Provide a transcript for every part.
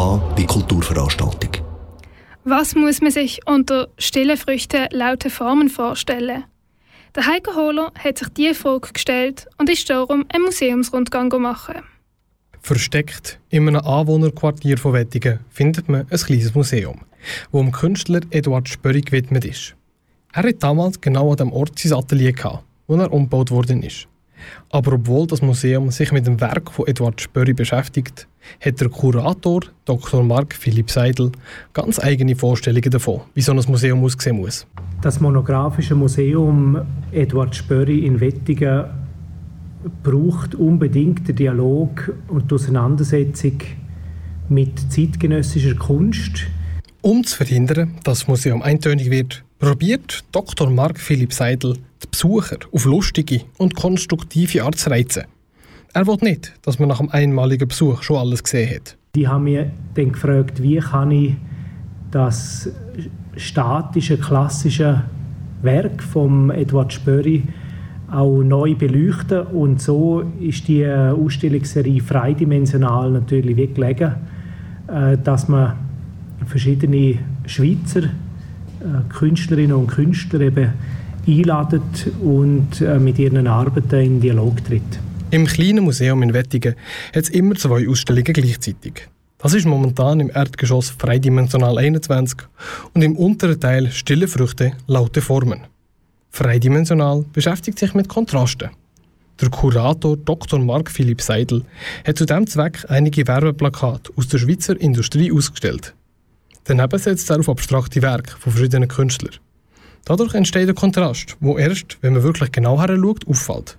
Wie Kulturveranstaltung. Was muss man sich unter stille Früchte laute Formen vorstellen? Der Heiko Hohler hat sich diese Frage gestellt und ist darum einen Museumsrundgang machen. Versteckt in einem Anwohnerquartier von Wettigen findet man ein kleines Museum, das dem Künstler Eduard Spörri gewidmet ist. Er hat damals genau an dem Ort sein Atelier gehabt, wo er umgebaut worden ist. Aber obwohl das Museum sich mit dem Werk von Eduard Spörri beschäftigt, hat der Kurator Dr. Mark Philipp Seidel ganz eigene Vorstellungen davon, wie so ein Museum aussehen muss. Das monographische Museum Eduard Spörri in Wettigen braucht unbedingt den Dialog und die Auseinandersetzung mit zeitgenössischer Kunst. Um zu verhindern, dass das Museum eintönig wird, probiert Dr. Mark Philipp Seidel die Besucher auf lustige und konstruktive Art zu reizen. Er will nicht, dass man nach einem einmaligen Besuch schon alles gesehen hat. Die haben mir dann gefragt, wie kann ich das statische, klassische Werk von Edward Spöri auch neu beleuchten. Und so ist die Ausstellungsserie freidimensional natürlich wie gelegen, äh, dass man verschiedene Schweizer äh, Künstlerinnen und Künstler eben einladet und äh, mit ihren Arbeiten in Dialog tritt. Im kleinen Museum in Wettigen hat es immer zwei Ausstellungen gleichzeitig. Das ist momentan im Erdgeschoss Freidimensional 21 und im unteren Teil Stille Früchte, laute Formen. Freidimensional beschäftigt sich mit Kontrasten. Der Kurator Dr. Mark Philipp Seidel hat zu diesem Zweck einige Werbeplakate aus der Schweizer Industrie ausgestellt. Daneben setzt er auf abstrakte Werke von verschiedenen Künstlern. Dadurch entsteht ein Kontrast, wo erst, wenn man wirklich genau heranschaut, auffällt.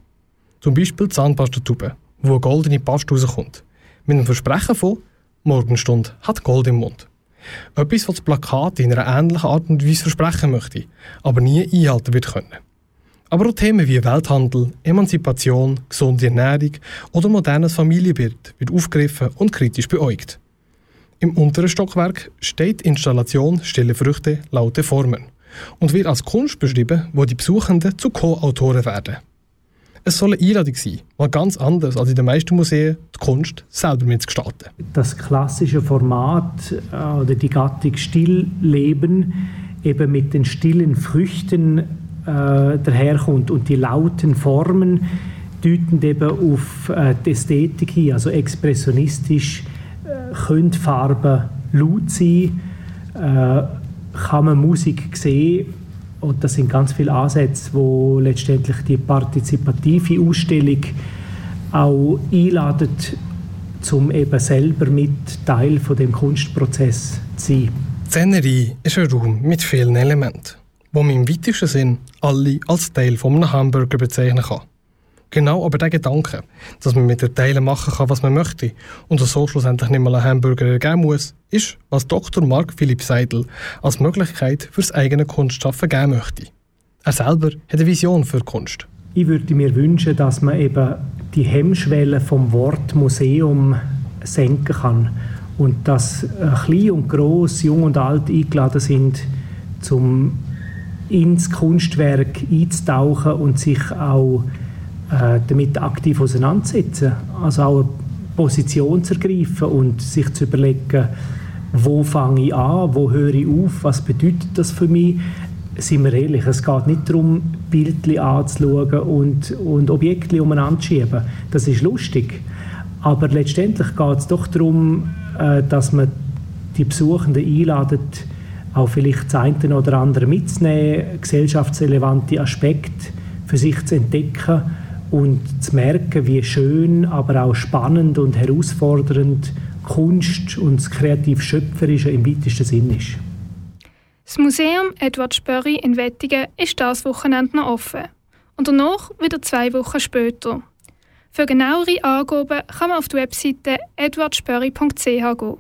Zum Beispiel die Zahnpastatube, wo eine goldene Paste rauskommt. Mit dem Versprechen von Morgenstunde hat Gold im Mund. Etwas, was das Plakat in einer ähnlichen Art und Weise versprechen möchte, aber nie einhalten wird können. Aber auch Themen wie Welthandel, Emanzipation, gesunde Ernährung oder modernes Familienbild wird aufgegriffen und kritisch beäugt. Im unteren Stockwerk steht die Installation Stille Früchte, laute Formen und wird als Kunst beschrieben, wo die Besuchenden zu Co-Autoren werden. Es soll eine Einladung sein, mal ganz anders als in den meisten Museen die Kunst selber mitzugestalten. Das klassische Format äh, oder die Gattung Stillleben eben mit den stillen Früchten äh, daherkommt und die lauten Formen deuten eben auf äh, die Ästhetik hin, also expressionistisch äh, können Farben laut sein, äh, kann man Musik sehen und das sind ganz viele Ansätze, wo letztendlich die partizipative Ausstellung auch einladen, um eben selber mit Teil von dem Kunstprozess zu sein. Szenerie ist ein Raum mit vielen Elementen, wo man im weitesten Sinn alle als Teil von einem Hamburger bezeichnen kann. Genau aber der Gedanke, dass man mit den Teilen machen kann, was man möchte und so schlussendlich nicht mal einen Hamburger ergeben muss, ist, was Dr. Mark Philipp Seidel als Möglichkeit fürs eigene Kunstschaffen geben möchte. Er selber hat eine Vision für Kunst. Ich würde mir wünschen, dass man eben die Hemmschwelle vom Wort Museum senken kann und dass klein und groß, jung und alt eingeladen sind, zum ins Kunstwerk einzutauchen und sich auch äh, damit aktiv auseinandersetzen. Also auch eine Position zu ergreifen und sich zu überlegen, wo fange ich an, wo höre ich auf, was bedeutet das für mich. Sind wir ehrlich, es geht nicht darum, Bildchen anzuschauen und, und Objekte umeinander zu schieben. Das ist lustig. Aber letztendlich geht es doch darum, äh, dass man die Besuchenden einladet, auch vielleicht das eine oder andere mitzunehmen, gesellschaftsrelevante Aspekte für sich zu entdecken und zu merken, wie schön, aber auch spannend und herausfordernd Kunst und das kreativ-schöpferische im weitesten Sinn ist. Das Museum Edward Spörri in Wettigen ist das Wochenende noch offen und danach wieder zwei Wochen später. Für genauere Angaben kann man auf die Webseite edwardspörri.ch gehen.